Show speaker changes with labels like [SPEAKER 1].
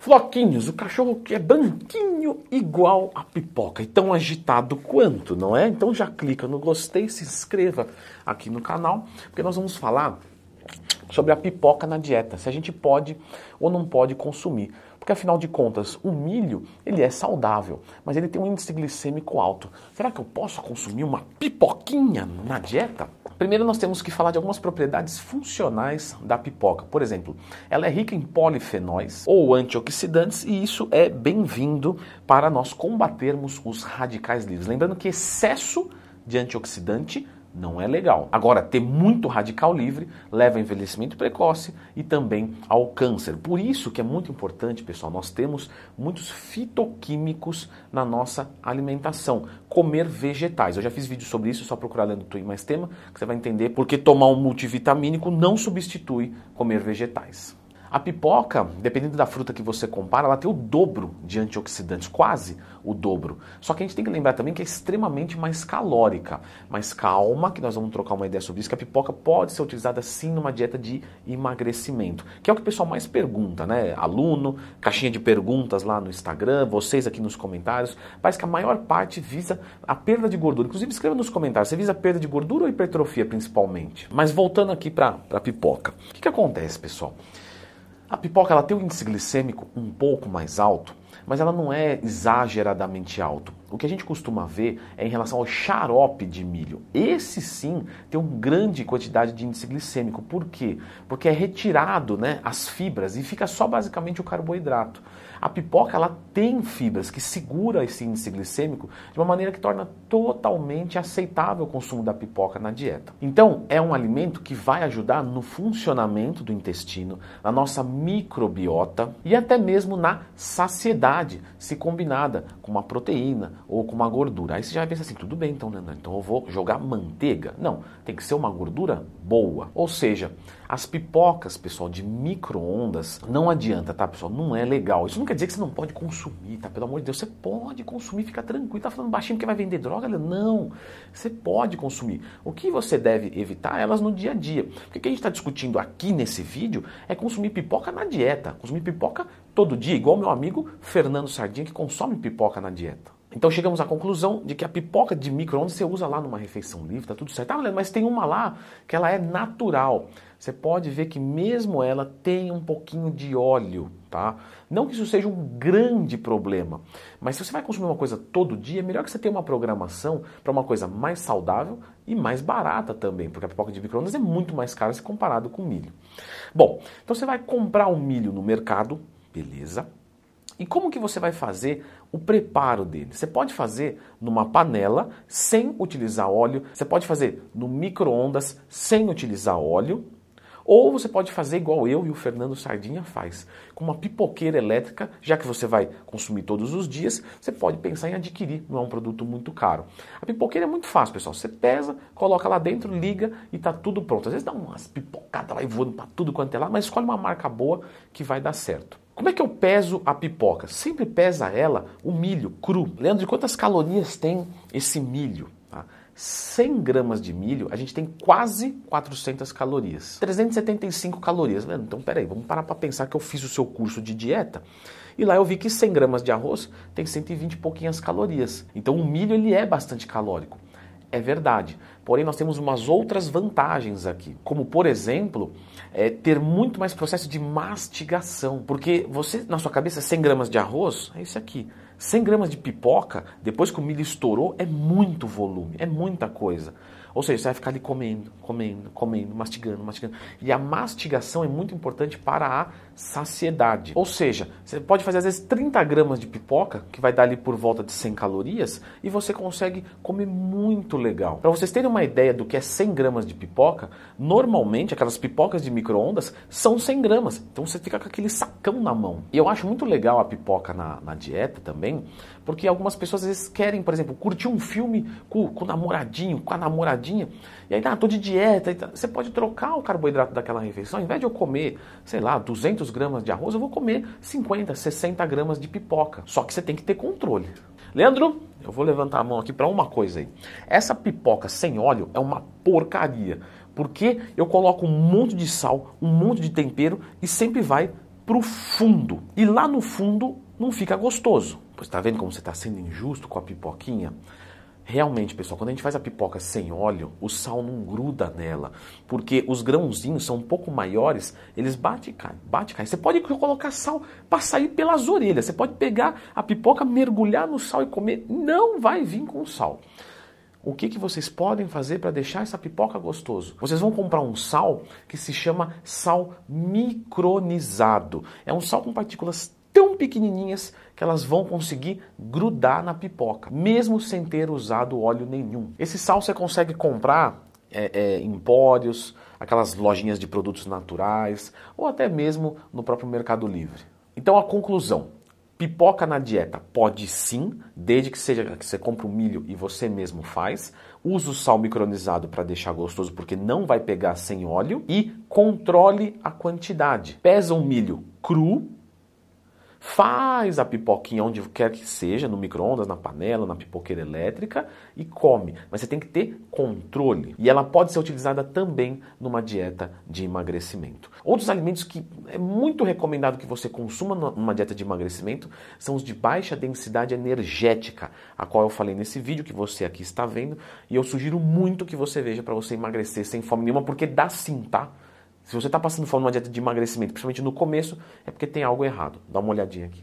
[SPEAKER 1] Floquinhos, o cachorro que é branquinho igual a pipoca e tão agitado quanto, não é? Então já clica no gostei, se inscreva aqui no canal, porque nós vamos falar sobre a pipoca na dieta, se a gente pode ou não pode consumir. Porque afinal de contas, o milho, ele é saudável, mas ele tem um índice glicêmico alto. Será que eu posso consumir uma pipoquinha na dieta? Primeiro nós temos que falar de algumas propriedades funcionais da pipoca. Por exemplo, ela é rica em polifenóis ou antioxidantes e isso é bem-vindo para nós combatermos os radicais livres. Lembrando que excesso de antioxidante não é legal. Agora, ter muito radical livre leva a envelhecimento precoce e também ao câncer. Por isso que é muito importante, pessoal, nós temos muitos fitoquímicos na nossa alimentação. Comer vegetais. Eu já fiz vídeo sobre isso, é só procurar lendo Twin mais tema, que você vai entender porque tomar um multivitamínico não substitui comer vegetais. A pipoca, dependendo da fruta que você compara, ela tem o dobro de antioxidantes, quase o dobro. Só que a gente tem que lembrar também que é extremamente mais calórica. Mas calma, que nós vamos trocar uma ideia sobre isso, que a pipoca pode ser utilizada sim numa dieta de emagrecimento, que é o que o pessoal mais pergunta, né? Aluno, caixinha de perguntas lá no Instagram, vocês aqui nos comentários. Parece que a maior parte visa a perda de gordura. Inclusive, escreva nos comentários, você visa perda de gordura ou hipertrofia principalmente? Mas voltando aqui para a pipoca. O que, que acontece, pessoal? A pipoca ela tem um índice glicêmico um pouco mais alto, mas ela não é exageradamente alto. O que a gente costuma ver é em relação ao xarope de milho. Esse sim tem uma grande quantidade de índice glicêmico. Por quê? Porque é retirado né, as fibras e fica só basicamente o carboidrato. A pipoca ela tem fibras que segura esse índice glicêmico de uma maneira que torna totalmente aceitável o consumo da pipoca na dieta. Então, é um alimento que vai ajudar no funcionamento do intestino, na nossa microbiota e até mesmo na saciedade, se combinada com uma proteína ou com uma gordura. Aí você já vai pensar assim, tudo bem então, Leandro, então eu vou jogar manteiga. Não, tem que ser uma gordura boa. Ou seja, as pipocas, pessoal, de micro-ondas, não adianta, tá, pessoal? Não é legal. Isso não quer dizer que você não pode consumir, tá? Pelo amor de Deus, você pode consumir, fica tranquilo. Tá falando baixinho porque vai vender droga? Não, você pode consumir. O que você deve evitar é elas no dia a dia. O que a gente está discutindo aqui nesse vídeo é consumir pipoca na dieta. Consumir pipoca todo dia, igual meu amigo Fernando Sardinha, que consome pipoca na dieta. Então chegamos à conclusão de que a pipoca de micro-ondas você usa lá numa refeição livre, tá tudo certo. Ah, mas tem uma lá que ela é natural. Você pode ver que mesmo ela tem um pouquinho de óleo, tá? Não que isso seja um grande problema, mas se você vai consumir uma coisa todo dia, é melhor que você tenha uma programação para uma coisa mais saudável e mais barata também, porque a pipoca de micro-ondas é muito mais cara se comparado com milho. Bom, então você vai comprar o milho no mercado, beleza? E como que você vai fazer o preparo dele? Você pode fazer numa panela sem utilizar óleo, você pode fazer no micro-ondas sem utilizar óleo, ou você pode fazer igual eu e o Fernando Sardinha faz, com uma pipoqueira elétrica, já que você vai consumir todos os dias, você pode pensar em adquirir, não é um produto muito caro. A pipoqueira é muito fácil, pessoal. Você pesa, coloca lá dentro, liga e está tudo pronto. Às vezes dá umas pipocadas lá e voando para tudo quanto é lá, mas escolhe uma marca boa que vai dar certo. Como é que eu peso a pipoca? Sempre pesa ela o milho cru. Leandro, de quantas calorias tem esse milho? Tá? 100 gramas de milho, a gente tem quase 400 calorias. 375 calorias. Leandro, então peraí, vamos parar para pensar que eu fiz o seu curso de dieta. E lá eu vi que 100 gramas de arroz tem 120 e pouquinhas calorias. Então o milho ele é bastante calórico. É verdade. Porém, nós temos umas outras vantagens aqui, como por exemplo, é, ter muito mais processo de mastigação. Porque você, na sua cabeça, 100 gramas de arroz é isso aqui. 100 gramas de pipoca, depois que o milho estourou, é muito volume, é muita coisa. Ou seja, você vai ficar ali comendo, comendo, comendo, mastigando, mastigando. E a mastigação é muito importante para a saciedade. Ou seja, você pode fazer às vezes 30 gramas de pipoca, que vai dar ali por volta de 100 calorias, e você consegue comer muito legal. Para vocês terem uma ideia do que é 100 gramas de pipoca, normalmente aquelas pipocas de micro-ondas são 100 gramas. Então você fica com aquele sacão na mão. E eu acho muito legal a pipoca na, na dieta também, porque algumas pessoas às vezes querem, por exemplo, curtir um filme com, com o namoradinho, com a namoradinha, e aí, ah, tô de dieta. Você pode trocar o carboidrato daquela refeição. Ao invés de eu comer, sei lá, 200 gramas de arroz, eu vou comer 50, 60 gramas de pipoca. Só que você tem que ter controle. Leandro, eu vou levantar a mão aqui para uma coisa aí. Essa pipoca sem óleo é uma porcaria. Porque eu coloco um monte de sal, um monte de tempero e sempre vai pro fundo. E lá no fundo não fica gostoso. Pois tá vendo como você está sendo injusto com a pipoquinha? Realmente, pessoal, quando a gente faz a pipoca sem óleo, o sal não gruda nela, porque os grãozinhos são um pouco maiores, eles bate e bate e cai. Você pode colocar sal para sair pelas orelhas, você pode pegar a pipoca, mergulhar no sal e comer, não vai vir com sal. O que, que vocês podem fazer para deixar essa pipoca gostoso? Vocês vão comprar um sal que se chama sal micronizado. É um sal com partículas tão pequenininhas que elas vão conseguir grudar na pipoca, mesmo sem ter usado óleo nenhum. Esse sal você consegue comprar é, é, em empórios, aquelas lojinhas de produtos naturais ou até mesmo no próprio Mercado Livre. Então a conclusão: pipoca na dieta pode sim, desde que seja que você compre o milho e você mesmo faz. Use o sal micronizado para deixar gostoso, porque não vai pegar sem óleo. E controle a quantidade. Pesa um milho cru Faz a pipoquinha onde quer que seja, no micro-ondas, na panela, na pipoqueira elétrica e come. Mas você tem que ter controle. E ela pode ser utilizada também numa dieta de emagrecimento. Outros alimentos que é muito recomendado que você consuma numa dieta de emagrecimento são os de baixa densidade energética, a qual eu falei nesse vídeo que você aqui está vendo. E eu sugiro muito que você veja para você emagrecer sem fome nenhuma, porque dá sim, tá? Se você está passando fome numa dieta de emagrecimento, principalmente no começo, é porque tem algo errado. Dá uma olhadinha aqui.